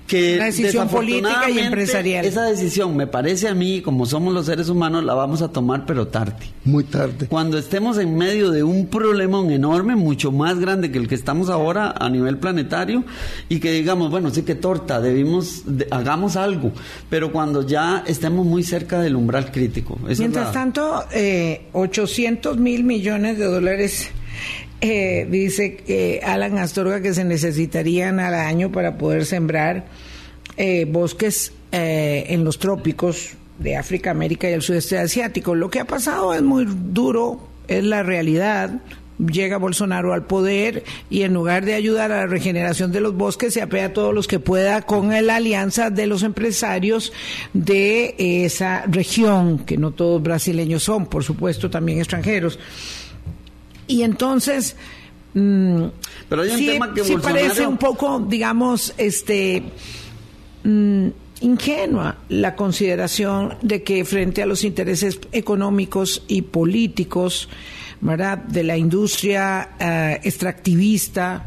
que
Una decisión política y empresarial.
Esa decisión, me parece a mí, como somos los seres humanos, la vamos a tomar pero tarde.
Muy tarde.
Cuando estemos en medio de un problema enorme, mucho más grande que el que estamos ahora a nivel planetario, y que digamos, bueno, sí que torta, debimos, de- hagamos algo, pero cuando ya estemos muy cerca del umbral crítico.
Mientras
la-
tanto, eh, 800 mil millones de dólares, eh, dice eh, Alan Astorga, que se necesitarían al año para poder sembrar eh, bosques eh, en los trópicos de África, América y el sudeste asiático. Lo que ha pasado es muy duro, es la realidad. Llega Bolsonaro al poder y en lugar de ayudar a la regeneración de los bosques, se apea a todos los que pueda con la alianza de los empresarios de esa región, que no todos brasileños son, por supuesto, también extranjeros. Y entonces, mm,
Pero hay un
sí,
tema que
sí
Bolsonaro-
parece un poco, digamos, este mm, ingenua la consideración de que frente a los intereses económicos y políticos, ¿verdad? de la industria eh, extractivista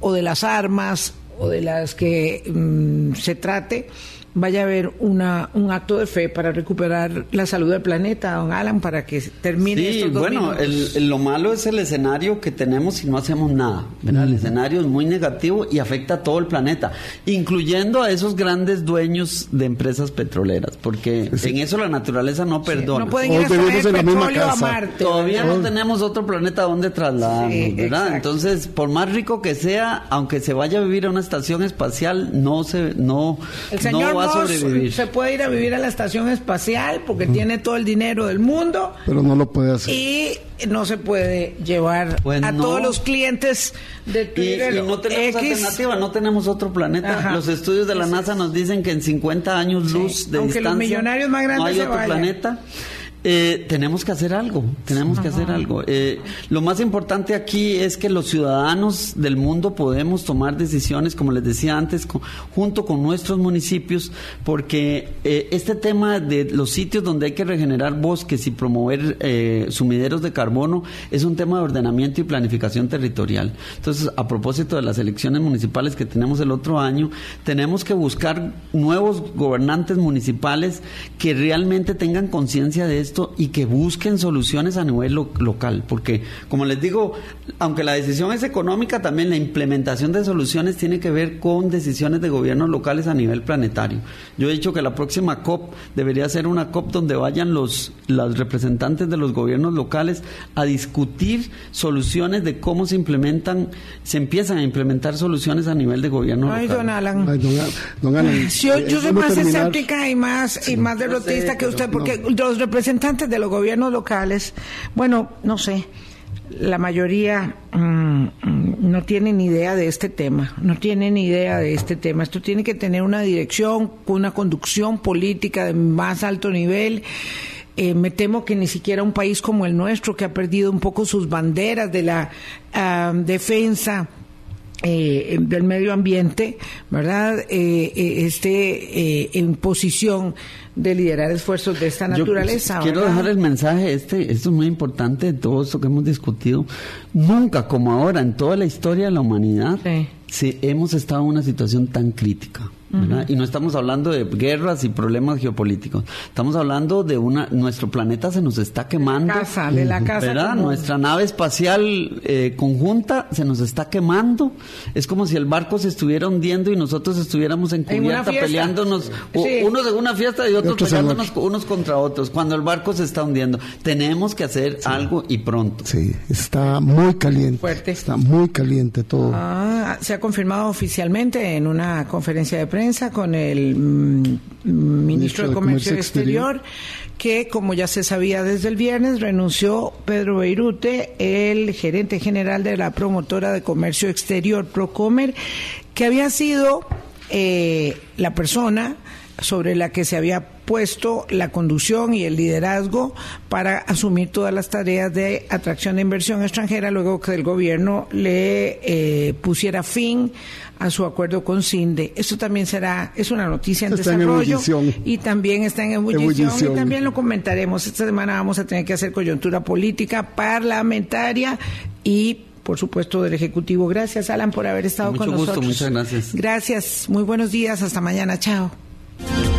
o de las armas o de las que mm, se trate, vaya a haber una, un acto de fe para recuperar la salud del planeta, don Alan, para que termine
Sí,
estos dos
bueno, el- el- lo malo es el escenario que tenemos si no hacemos nada. ¿verdad? El escenario es muy negativo y afecta a todo el planeta, incluyendo a esos grandes dueños de empresas petroleras, porque en eso la naturaleza no perdona.
No pueden ir a extraer
en la misma
petróleo a. Marte.
Todavía
¿verdad?
no tenemos otro planeta donde trasladarnos,
Sí,
¿verdad?
exacto.
Entonces, por más rico que sea, aunque se vaya a vivir a una estación espacial, no se no,
El señor
no va a
Musk
sobrevivir.
se puede ir a vivir a la estación espacial porque tiene todo el dinero del mundo
Pero no lo puede hacer.
y no se puede llevar
Pues
a
no.
todos los clientes de
Y,
Twitter
y no tenemos
X.
alternativa, no tenemos otro planeta.
Ajá.
Los estudios de la NASA nos dicen que en 50 años luz de
aunque los
distancia
millonarios más grandes
no hay
se
otro planeta. Eh, tenemos que hacer algo, tenemos que hacer algo. Eh, lo más importante aquí es que los ciudadanos del mundo podemos tomar decisiones, como les decía antes, junto con nuestros municipios, porque eh, este tema de los sitios donde hay que regenerar bosques y promover eh, sumideros de carbono es un tema de ordenamiento y planificación territorial. Entonces, a propósito de las elecciones municipales que tenemos el otro año, tenemos que buscar nuevos gobernantes municipales que realmente tengan conciencia de esto esto y que busquen soluciones a nivel local, porque como les digo, aunque la decisión es económica, también la implementación de soluciones tiene que ver con decisiones de gobiernos locales a nivel planetario. Yo he dicho que la próxima COP debería ser una COP donde vayan los, los representantes de los gobiernos locales a discutir soluciones de cómo se implementan, se empiezan a implementar soluciones a nivel de gobierno
Ay,
local.
Don Alan.
Ay, don, don Alan,
yo,
eh,
yo soy
¿cómo
más
terminar?
escéptica y más y más derrotista que usted, porque los representantes de los gobiernos locales, bueno, no sé, la mayoría mm, mm, no tienen ni idea de este tema, no tienen ni idea de este tema. Esto tiene que tener una dirección, una conducción política de más alto nivel. Eh, me temo que ni siquiera un país como el nuestro, que ha perdido un poco sus banderas de la ah, defensa eh, del medio ambiente, ¿verdad? Eh, eh, esté eh, en posición de liderar esfuerzos de esta
Yo
naturaleza.
quiero
¿verdad?
dejar el mensaje, este, esto es muy importante de todo esto que hemos discutido. Nunca como ahora en toda la historia de la humanidad
Sí.
Se- hemos estado en una situación tan crítica. ¿verdad? Y no estamos hablando de guerras y problemas geopolíticos. Estamos hablando de una, nuestro planeta se nos está quemando.
casa, de la casa
¿verdad? Nuestra nave espacial eh, conjunta se nos está quemando. Es como si el barco se estuviera hundiendo y nosotros estuviéramos en cubierta peleándonos,
Sí.
unos en una fiesta y otros peleándonos unos contra otros, cuando el barco se está hundiendo. Tenemos que hacer algo y pronto.
Sí, está muy caliente.
Fuerte.
Está muy caliente todo.
Ah, se confirmado oficialmente en una conferencia de prensa con el mm, ministro de Comercio, Exterior, que, como ya se sabía desde el viernes, renunció Pedro Beirute, el gerente general de la promotora de comercio exterior Procomer, que había sido eh, la persona sobre la que se había puesto la conducción y el liderazgo para asumir todas las tareas de atracción de inversión extranjera luego que el gobierno le eh, pusiera fin a su acuerdo con CINDE. Esto también será, es una noticia en
Está en
desarrollo
ebullición.
y también está en ebullición,
Ebullición.
y también lo comentaremos. Esta semana vamos a tener que hacer coyuntura política, parlamentaria y por supuesto del Ejecutivo. Gracias, Alan, por haber estado
Mucho
con
gusto,
nosotros.
muchas gracias.
Gracias, muy buenos días, hasta mañana, chao. Bye.